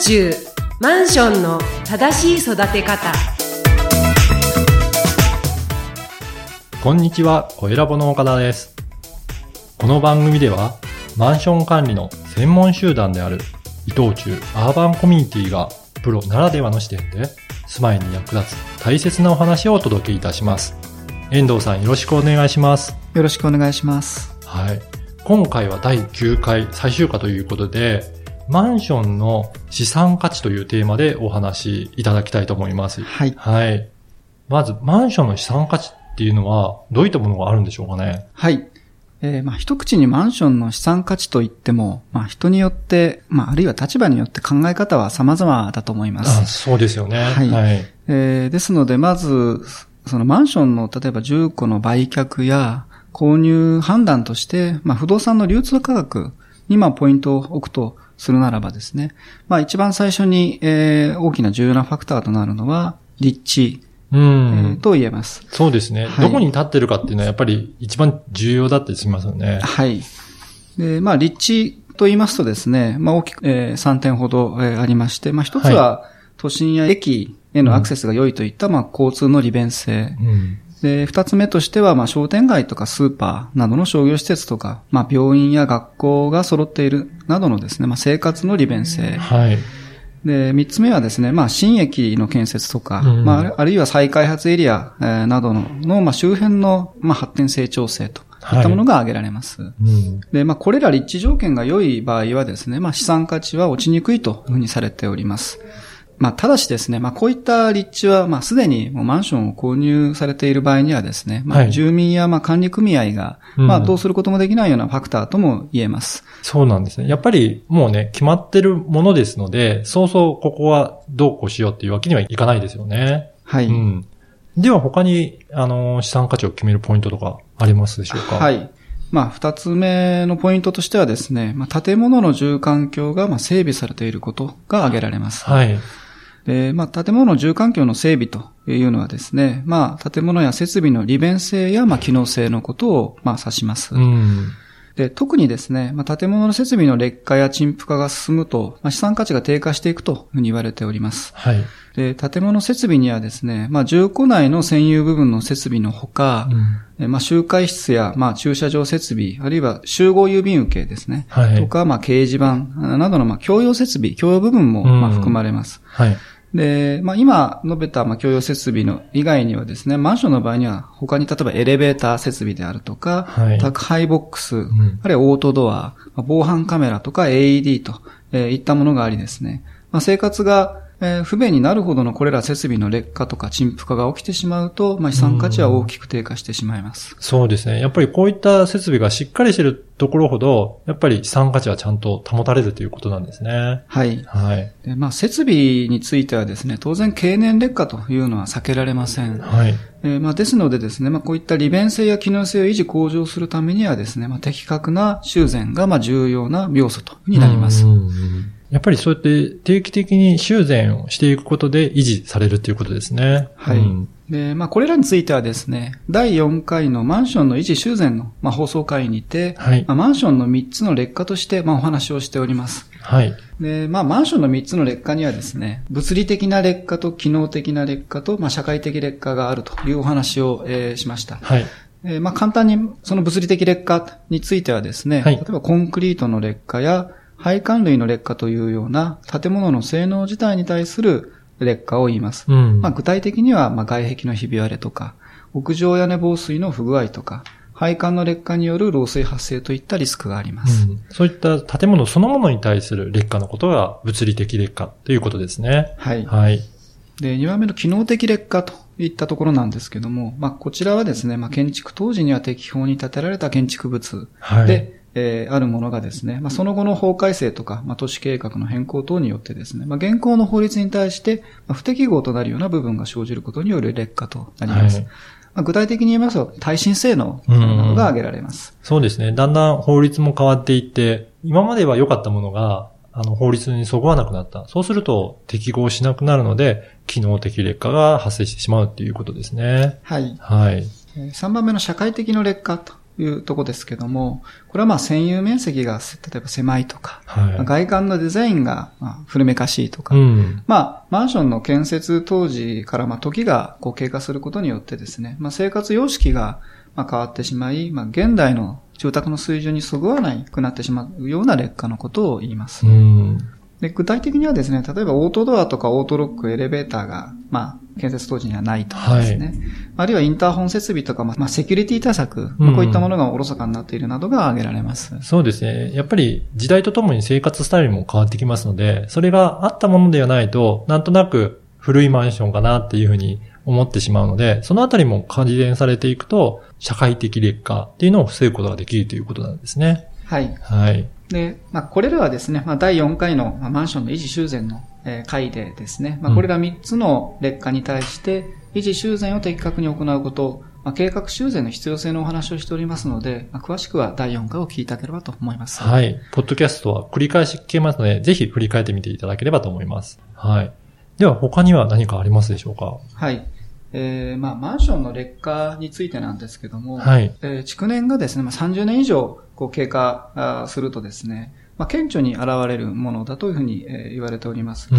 中マンションの正しい育て方こんにちは、小ラボの岡田です。この番組では、マンション管理の専門集団である伊藤忠アーバンコミュニティがプロならではの視点で、住まいに役立つ大切なお話をお届けいたします。遠藤さんよろしくお願いします。よろしくお願いします。はい。今回は第9回最終回ということで、マンションの資産価値というテーマでお話しいただきたいと思います。はい。はい。まず、マンションの資産価値っていうのは、どういったものがあるんでしょうかね？はい。えーまあ、一口にマンションの資産価値といっても、まあ、人によって、まあ、あるいは立場によって考え方は様々だと思いまあす。そうですよね。はいはい。えーですので、まず、そのマンションの、例えば住戸の売却や購入判断として、まあ、不動産の流通価格に、まあ、ポイントを置くとするならばですね、まあ、一番最初に、えー大きな重要なファクターとなるのは、立地、うえん。ーと言えます。そうですね、はいどこに立ってるかっていうのはやっぱり一番重要だったりしますよね。はい。で、まあ、立地と言いますとですね、まあ、大きく、えー3点ほど、えーありまして、まあ、一つは、都心や駅へのアクセスが良いといった、まあ、交通の利便性。うん。で、二つ目としては、まあ、商店街とかスーパーなどの商業施設とか、まあ、病院や学校が揃っているなどのですね、まあ、生活の利便性。はい。で、三つ目はですね、まあ、新駅の建設とか、うんまあある、いは再開発エリア、えーなどの、のまあ、周辺の、まあ、発展成長性といったものが挙げられます。うん。で、まあ、これら立地条件が良い場合はですね、まあ、資産価値は落ちにくいというふうにされております。まあ、ただしですね、まあ、こういった立地は、まあ、すでにもうマンションを購入されている場合にはですね、まあ、はい住民や、まあ、管理組合が、うんまあ、どうすることもできないようなファクターとも言えます。そうなんですね。やっぱりもうね、決まってるものですので、そうそうここはどうこうしようっていうわけにはいかないですよね。はい。うん。では他に、あの、資産価値を決めるポイントとかありますでしょうか？は。い。まあ、二つ目のポイントとしてはですね、まあ、建物の住環境が、まあ、整備されていることが挙げられます。はい。で、まあ、建物の住環境の整備というのはですね、まあ、建物や設備の利便性や、まあ、機能性のことを、まあ、指します。うん。で、特にですね、まあ、建物の設備の劣化や陳腐化が進むと、まあ、資産価値が低下していくというふうに言われております。はい。で、建物設備にはですね、まあ、住戸内の占有部分の設備のほか、えまあ、集会室や、まあ、駐車場設備、あるいは集合郵便受けですね。はいとか、まあ、掲示板などの、まあ、共用設備、共用部分も、うんまあ、含まれます。はい。で、まあ、今述べた、まあ、共用設備の以外にはですね、マンションの場合には、他に例えばエレベーター設備であるとか、はい。宅配ボックス、ん。あるいはオートドア、まあ防犯カメラとか AED と、えーいったものがありですね、まあ、生活が、えー不便になるほどのこれら設備の劣化とか陳腐化が起きてしまうと、まあ、資産価値は大きく低下してしまいます。そうですね。やっぱりこういった設備がしっかりしてるところほど、やっぱり資産価値はちゃんと保たれるということなんですね。はい。はい。でまあ、設備についてはですね、当然経年劣化というのは避けられません。はい。えーまあ、ですのでですね、まあ、こういった利便性や機能性を維持向上するためにはですね、まあ、的確な修繕がまあ重要な要素とになります。うんうんうんやっぱりそうやって定期的に修繕をしていくことで維持されるということですね。はい。うんで、まあ、これらについてはですね、第4回のマンションの維持修繕の、まあ、放送会にて、はいまあ、マンションの3つの劣化として、まあ、お話をしております。はい。で、まあ、マンションの3つの劣化にはですね、物理的な劣化と機能的な劣化と、まあ、社会的劣化があるというお話を、えーしました。はい。えーまあ、簡単にその物理的劣化についてはですね、はい例えばコンクリートの劣化や配管類の劣化というような建物の性能自体に対する劣化を言います。うん。まあ、具体的にはまあ外壁のひび割れとか、屋上屋根防水の不具合とか、配管の劣化による漏水発生といったリスクがあります。うんそういった建物そのものに対する劣化のことが物理的劣化ということですね。はい。はい。で、2番目の機能的劣化といったところなんですけども、まあ、こちらはですね、まあ、建築当時には適法に建てられた建築物はい。で、えーあるものがですね、まあ、その後の法改正とか、まあ、都市計画の変更等によってですね、まあ、現行の法律に対して、まあ不適合となるような部分が生じることによる劣化となります。はいまあ、具体的に言いますと、耐震性能が挙げられます。そうですね。だんだん法律も変わっていって、今までは良かったものが、あの、法律にそぐわなくなった。そうすると、適合しなくなるので、機能的劣化が発生してしまうっていうことですね。はい。はい。えー3番目の社会的の劣化というとこですけども、これはまあ占有面積が例えば狭いとか、はい。外観のデザインがまあ古めかしいとか、うん。まあ、マンションの建設当時から、まあ、時がこう経過することによってですね、まあ、生活様式がまあ変わってしまい、まあ、現代の住宅の水準にそぐわないくなってしまうような劣化のことを言います。うん。で具体的にはですね、例えばオートドアとかオートロック、エレベーターが、まあ、建設当時にはないとかですね。あるいはインターホン設備とか、まあ、まあセキュリティ対策、まあこういったものがおろそかになっているなどが挙げられます。そうですね。やっぱり時代とともに生活スタイルも変わってきますので、それがあったものではないと、なんとなく古いマンションかなっていうふうに思ってしまうので、そのあたりも改善されていくと、社会的劣化っていうのを防ぐことができるということなんですね。はい。はい。で、まあ、これらはですね、まあ、第4回のまあマンションの維持修繕の、えー回でですね、まあ、これら3つの劣化に対して、維持修繕を的確に行うこと、まあ、計画修繕の必要性のお話をしておりますので、まあ、詳しくは第4回を聞いただければと思います。はい。ポッドキャストは繰り返し聞けますので、ぜひ振り返ってみていただければと思います。はい。では他には何かありますでしょうか？はい。えー、まあ、マンションの劣化についてなんですけども、はい。えー築年がですね、まあ、30年以上こう経過するとですね、まあ、顕著に現れるものだというふうに、えー言われております。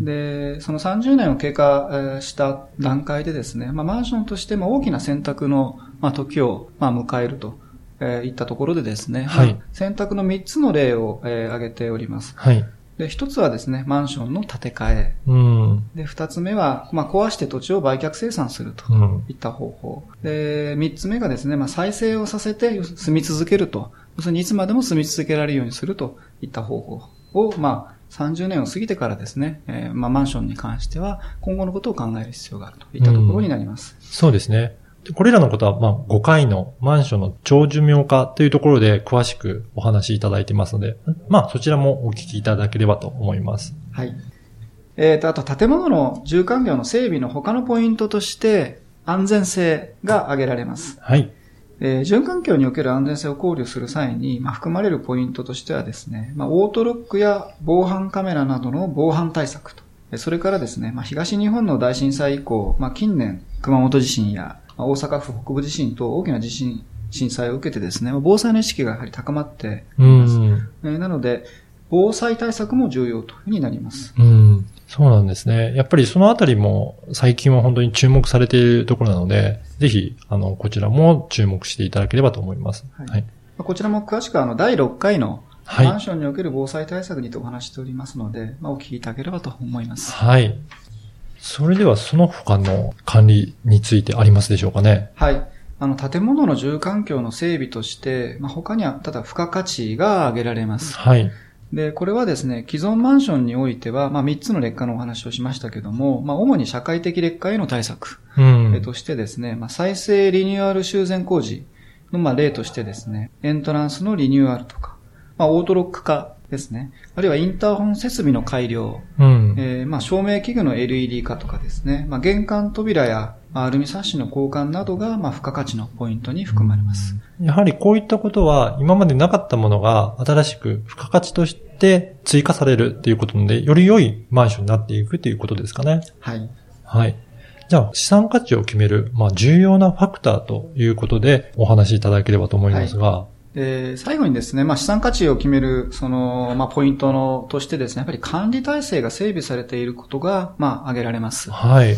で、その30年を経過えーした段階でですね、まあ、マンションとしても大きな選択の、まあ、時を、まあ、迎えると、えーいったところでですね、はいまあ選択の3つの例を、えー挙げております。はい。で、1つはですね、マンションの建て替え。うーん。で、2つ目は、まあ、壊して土地を売却生産すると。うん。いった方法。で、三つ目がですね、まあ、再生をさせて住み続けると。要するにいつまでも住み続けられるようにするといった方法を、まあ、30年を過ぎてからですね、えーまあ、マンションに関しては今後のことを考える必要があるといったところになります。そうですね。でこれらのことは、まあ、5回のマンションの長寿命化というところで詳しくお話しいただいてますので、まあ、そちらもお聞きいただければと思います。はい。えーと、あと建物の住環境の整備の他のポイントとして安全性が挙げられます。はい。えー、住環境における安全性を考慮する際に、まあ、含まれるポイントとしてはですね、まあ、オートロックや防犯カメラなどの防犯対策と、えーそれからですね、まあ、東日本の大震災以降、まあ、近年、熊本地震やまあ大阪府北部地震と大きな地震、震災を受けてですね、まあ防災の意識がやはり高まってういます。ん。えーなので、防災対策も重要というふうになります。うん。そうなんですね。やっぱりそのあたりも最近は本当に注目されているところなので、ぜひ、あの、こちらも注目していただければと思います。はいはい。まあこちらも詳しくはあの第6回のはいマンションにおける防災対策にてお話ししておりますので、まあ、お聞きいただければと思います。はい。それではその他の管理についてありますでしょうかね。はい。あの、建物の住環境の整備として、まあ、他には、ただ付加価値が挙げられます。はい。で、これはですね、既存マンションにおいては、まあ、3つの劣化のお話をしましたけども、まあ、主に社会的劣化への対策、うん。えとしてですね、まあ、再生リニューアル修繕工事の、まあ、例としてですね、エントランスのリニューアルとか、まあ、オートロック化ですね、あるいはインターホン設備の改良、うん。えーまあ、照明器具の LED 化とかですね、まあ、玄関扉やまあアルミサッシの交換などが、まあ、付加価値のポイントに含まれます。やはりこういったことは今までなかったものが新しく付加価値として追加されるっていうことで、より良いマンションになっていくということですかね。はい。はい。じゃあ、資産価値を決める、まあ、重要なファクターということでお話しいただければと思いますが、で最後にですね、まあ、資産価値を決める、その、まあ、ポイントの、としてですね、やっぱり管理体制が整備されていることが、まあ、挙げられます。はい。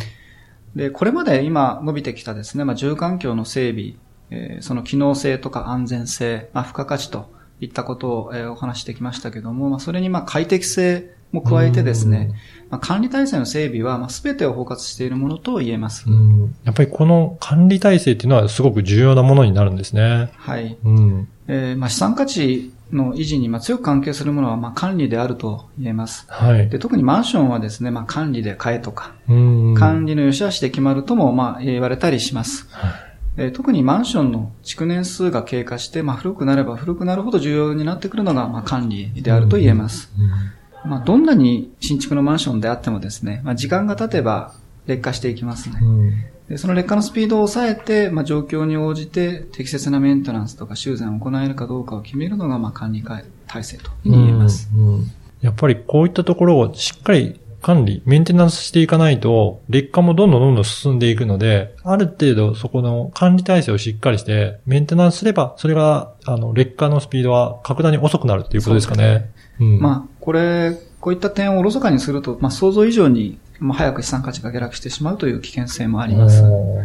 で、これまで今伸びてきたですね、まあ、住環境の整備、えーその機能性とか安全性、まあ、付加価値といったことを、えーお話してきましたけども、まあ、それにまあ快適性も加えてですね、まあ、管理体制の整備はまあ全てを包括しているものと言えます。うん。やっぱりこの管理体制っていうのはすごく重要なものになるんですね。はい。うん。えーまあ、資産価値の維持にまあ強く関係するものはまあ管理であると言えます。はい。で特にマンションはですね、まあ、管理で買えとか、うん。管理の良し悪しで決まるともまあ言われたりします。はいえー特にマンションの築年数が経過して、まあ、古くなれば古くなるほど重要になってくるのが、まあ、管理であると言えます。まあ、どんなに新築のマンションであってもですね、まあ、時間が経てば劣化していきますねう。ん。でその劣化のスピードを抑えて、まあ、状況に応じて適切なメンテナンスとか修繕を行えるかどうかを決めるのが、まあ、管理体制というふうに言えます。やっぱりこういったところをしっかり管理、メンテナンスしていかないと、劣化もどんどんどんどん進んでいくので、ある程度そこの管理体制をしっかりして、メンテナンスすれば、それが、あの、劣化のスピードは格段に遅くなるっていうことですかね。うねうん、まあ、これ、こういった点をおろそかにすると、まあ、想像以上に、まあ、早く資産価値が下落してしまうという危険性もあります。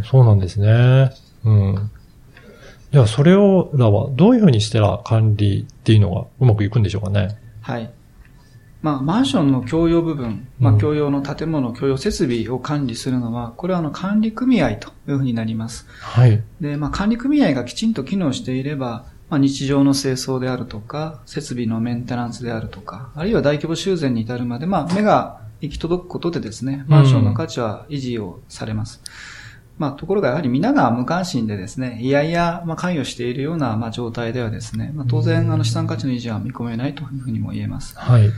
そうなんですね。うん。じゃあ、それをらはどういうふうにしたら管理っていうのがうまくいくんでしょうかね。はい。まあ、マンションの共用部分、まあ、共用の建物、共用設備を管理するのは、これはあの管理組合というふうになります。はい。で、まあ、管理組合がきちんと機能していれば、まあ、日常の清掃であるとか、設備のメンテナンスであるとか、あるいは大規模修繕に至るまで、まあ、目が行き届くことでですね、マンションの価値は維持をされます。まあ、ところがやはり皆が無関心でですね、いやいや、まあ、関与しているような、まあ、状態ではですね、まあ、当然、あの、資産価値の維持は見込めないというふうにも言えます。はい。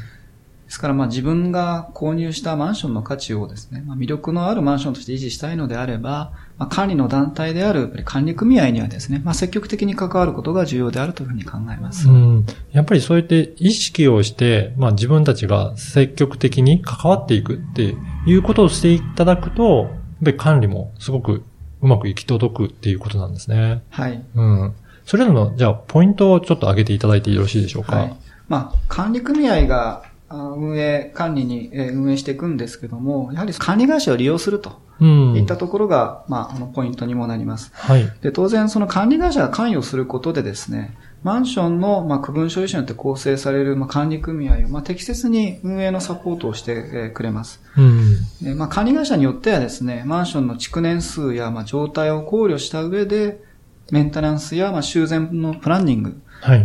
ですからまあ自分が購入したマンションの価値をですね、まあ、魅力のあるマンションとして維持したいのであれば、まあ、管理の団体である管理組合にはですね、まあ、積極的に関わることが重要であるというふうに考えます。うん。やっぱりそうやって意識をして、まあ自分たちが積極的に関わっていくっていうことをしていただくと、やっぱり管理もすごくうまく行き届くっていうことなんですね。はい。うん。それらの、じゃあ、ポイントをちょっと挙げていただいてよろしいでしょうか？はい。まあ、管理組合が運営、管理に運営していくんですけども、やはり管理会社を利用するといったところが、まあ、あの、ポイントにもなります。はい。で、当然、その管理会社が関与することでですね、マンションの、まあ、区分所有者によって構成される、まあ、管理組合を、まあ、適切に運営のサポートをして、えくれます。うん。で、まあ、管理会社によってはですね、マンションの築年数や、まあ、状態を考慮した上で、メンテナンスや、まあ、修繕のプランニング、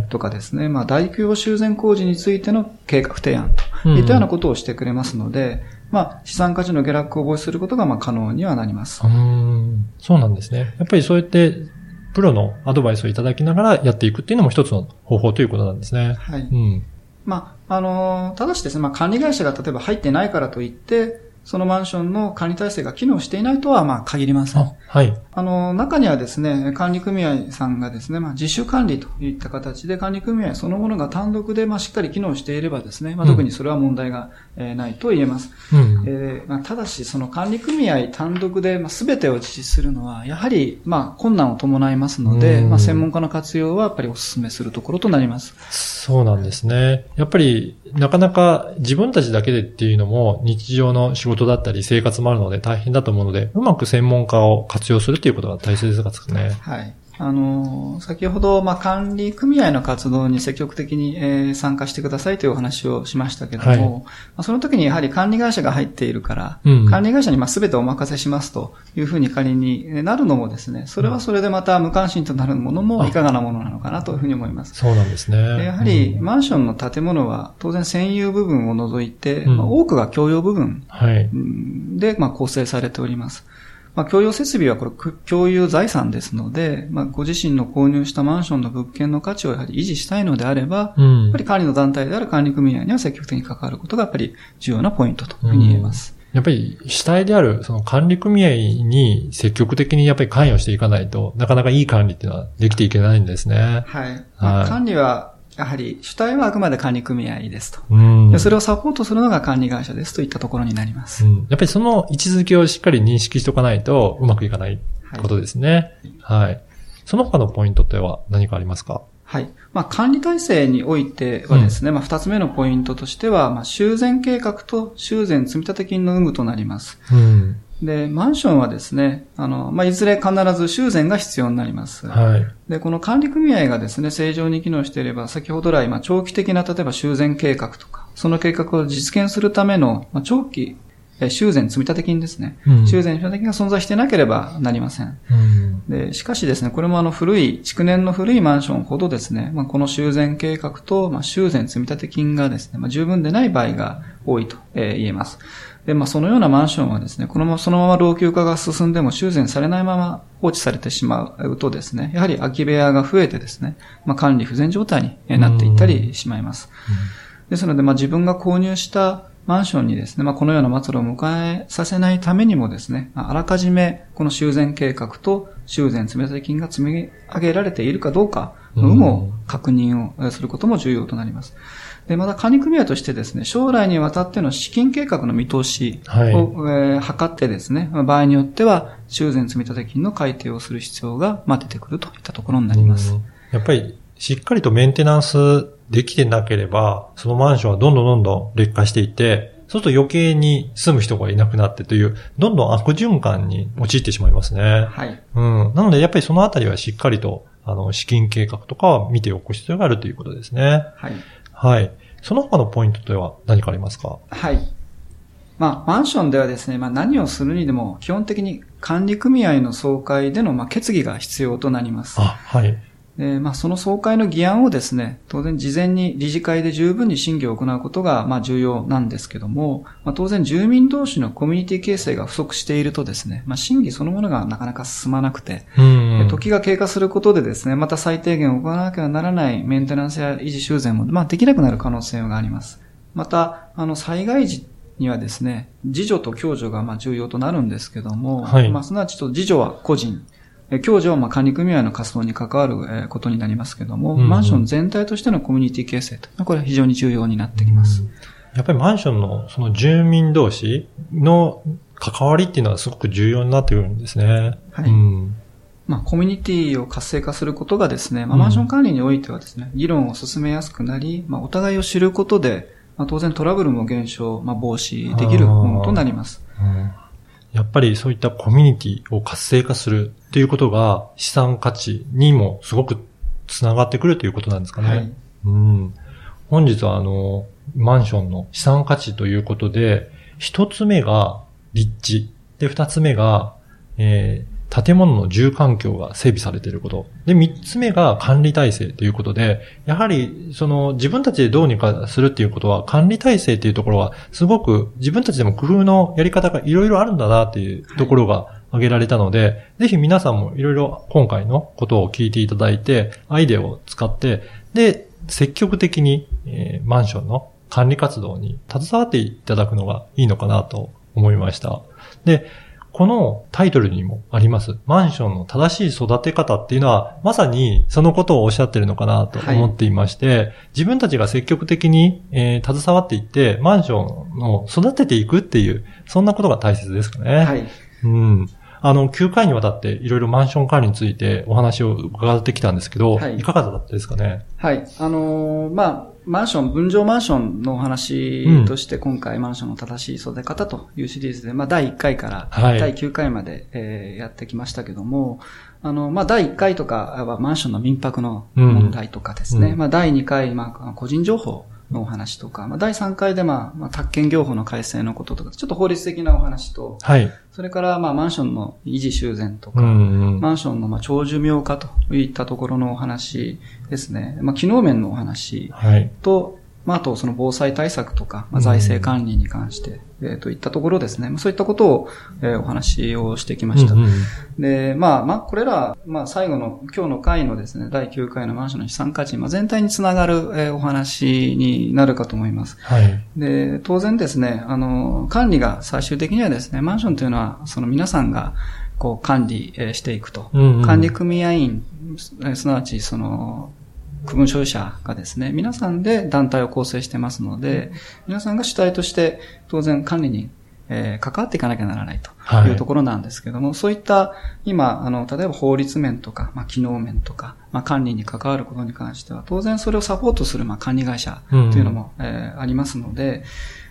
とかですね、はい、まあ大規模修繕工事についての計画提案といったようなことをしてくれますので、うん、まあ資産価値の下落を防止することがまあ可能にはなります。うん、そうなんですね。やっぱりそうやってプロのアドバイスをいただきながらやっていくっていうのも一つの方法ということなんですね。はい。うん。まあ、あのー、ただしですね、まあ管理会社が例えば入ってないからといって、そのマンションの管理体制が機能していないとは、まあ、限りません。はい。あの、中にはですね、管理組合さんがですね、まあ、自主管理といった形で管理組合そのものが単独で、まあ、しっかり機能していればですね、まあ、特にそれは問題が、えないと言えます。うん、えー、まあ、ただし、その管理組合単独で、まあ、全てを実施するのは、やはり、まあ、困難を伴いますので、まあ、専門家の活用はやっぱりお勧めするところとなります。そうなんですね。やっぱり、なかなか自分たちだけでっていうのも日常の仕事だったり生活もあるので大変だと思うので、うまく専門家を活用するということが大切ですかね。はい。あの、先ほど、まあ、管理組合の活動に積極的に、えー、参加してくださいというお話をしましたけども、はい、まあ、その時にやはり管理会社が入っているから、うん、管理会社にまあ全てお任せしますというふうに仮になるのもですね、それはそれでまた無関心となるものもい。かがなものなのかなというふうに思います。そうなんですね。やはり、マンションの建物は当然占有部分を除いて、うん、まあ、多くが共用部分で、まあ、構成されております。まあ、共用設備はこれ共有財産ですので、まあ、ご自身の購入したマンションの物件の価値をやはり維持したいのであれば、うん、やっぱり管理の団体である管理組合には積極的に関わることがやっぱり重要なポイントというふうに言えます。うん、やっぱり主体であるその管理組合に積極的にやっぱり関与していかないとなかなかいい管理っていうのはできていけないんですね。はい。まあ、管理はやはり主体はあくまで管理組合ですと。うん、それをサポートするのが管理会社ですといったところになります。うん、やっぱりその位置づけをしっかり認識しておかないとうまくいかないことですね。はい。はい、その他のポイントっては何かありますか？はい。まあ、管理体制においてはですね、うん、まあ、二つ目のポイントとしては、まあ、修繕計画と修繕積立金の有無となります。うん、で、マンションはですね、あの、まあ、いずれ必ず修繕が必要になります。はい。で、この管理組合がですね、正常に機能していれば、先ほど来、まあ、長期的な、例えば修繕計画とか、その計画を実現するための、まあ、長期、修繕積立金ですね。うん、修繕積立金が存在してなければなりません。うん、で、しかしですね、これもあの古い、築年の古いマンションほどですね、まあ、この修繕計画と、まあ、修繕積立金がですね、まあ、十分でない場合が多いと、えー、言えます。で、まあ、そのようなマンションはですね、このまま、そのまま老朽化が進んでも修繕されないまま放置されてしまうとですね、やはり空き部屋が増えてですね、まあ、管理不全状態になっていったりしまいます。ですので、まあ、自分が購入したマンションにですね、まあ、このような末路を迎えさせないためにもですね、あらかじめこの修繕計画と修繕積立金が積み上げられているかどうかの有無を確認をすることも重要となります。で、また管理組合としてですね、将来にわたっての資金計画の見通しを、はい、えー、測ってですね、場合によっては修繕積立金の改定をする必要が、まあ、出てくるといったところになります。やっぱりしっかりとメンテナンスできてなければ、そのマンションはどんどんどんどん劣化していって、そうすると余計に住む人がいなくなってという、どんどん悪循環に陥ってしまいますね。はい。うん。なので、やっぱりそのあたりはしっかりと、あの、資金計画とかは見ておく必要があるということですね。はい。はい。その他のポイントでは何かありますか？はい。まあ、マンションではですね、まあ何をするにでも、基本的に管理組合の総会での、まあ、決議が必要となります。あ、はい。で、まあ、その総会の議案をですね、当然事前に理事会で十分に審議を行うことが、まあ、重要なんですけども、まあ、当然住民同士のコミュニティ形成が不足しているとですね、まあ、審議そのものがなかなか進まなくて、うん時が経過することでですね、また最低限行わなきゃならないメンテナンスや維持修繕も、まあ、できなくなる可能性があります。また、あの、災害時にはですね、自助と共助がまあ重要となるんですけども、はい、まあ、すなわちと自助は個人、共助はま管理組合の活動に関わることになりますけども、うんうん、マンション全体としてのコミュニティ形成と、これは非常に重要になってきます。やっぱりマンションのその住民同士の関わりっていうのはすごく重要になってくるんですね。はい。うん、まあ、コミュニティを活性化することがですね、まあ、マンション管理においてはですね、議論を進めやすくなり、まあ、お互いを知ることで、まあ、当然トラブルも減少、まあ、防止できるものとなります。うんやっぱりそういったコミュニティを活性化するっていうことが資産価値にもすごくつながってくるということなんですかね。はい、うん、本日はあの、マンションの資産価値ということで、一つ目が立地。で、二つ目が、えー、建物の住環境が整備されていること。で、三つ目が管理体制ということで、やはり、その、自分たちでどうにかするっていうことは、管理体制っていうところは、すごく自分たちでも工夫のやり方がいろいろあるんだなっていうところが挙げられたので、はい、ぜひ皆さんもいろいろ今回のことを聞いていただいて、アイデアを使って、で、積極的に、えー、マンションの管理活動に携わっていただくのがいいのかなと思いました。で、このタイトルにもあります、マンションの正しい育て方っていうのは、まさにそのことをおっしゃってるのかなと思っていまして、はい、自分たちが積極的に、えー、携わっていって、マンションを育てていくっていう、そんなことが大切ですかね。はい。うん。あの、9回にわたっていろいろマンション管理についてお話を伺ってきたんですけど、はい、いかがだったですかね？はい。あのー、まあ、マンション、分譲マンションのお話として今回マンションの正しい育て方というシリーズで、まあ第1回から第9回まで、えー、やってきましたけども、あの、まあ第1回とかはマンションの民泊の問題とかですね、うん、まあ第2回、まあ個人情報のお話とか、まあ、第3回で、まあ、まあ、宅建業法の改正のこととか、ちょっと法律的なお話と、はい。それから、まあ、マンションの維持修繕とか、うんうん、マンションの、まあ、長寿命化といったところのお話ですね。まあ、機能面のお話と、はいまあ、あと、その防災対策とか、まあ、財政管理に関して、えー、といったところですね。そういったことを、えー、お話をしてきました。うんうん、で、まあ、まあ、これら、まあ、最後の、今日の回のですね、第9回のマンションの資産価値、まあ、全体につながる、えー、お話になるかと思います。はい。で、当然ですね、あの、管理が最終的にはですね、マンションというのは、その皆さんが、こう、管理していくと。うんうん、管理組合員、すなわち、その、区分所有者がですね、皆さんで団体を構成してますので、皆さんが主体として当然管理にえー、関わっていかなきゃならないというところなんですけども、はい、そういった今、あの、例えば法律面とか、まあ、機能面とか、まあ、管理に関わることに関しては、当然それをサポートする、まあ、管理会社というのも、うん、えー、ありますので、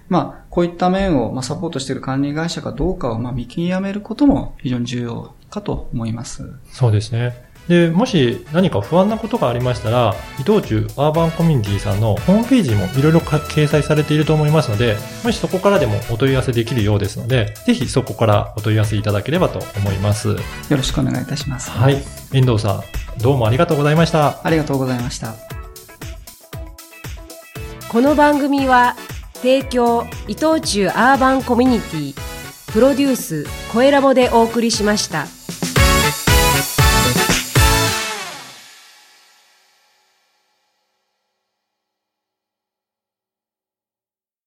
まあ、こういった面を、まあ、サポートしている管理会社かどうかを、まあ、見極めることも非常に重要かと思います。そうですね。で、もし何か不安なことがありましたら、伊藤忠アーバンコミュニティさんのホームページもいろいろ掲載されていると思いますので、もしそこからでもお問い合わせできるようですので、ぜひそこからお問い合わせいただければと思います。よろしくお願いいたします。はい。遠藤さん、どうもありがとうございました。ありがとうございました。この番組は、提供伊藤忠アーバンコミュニティプロデュース、声ラボでお送りしました。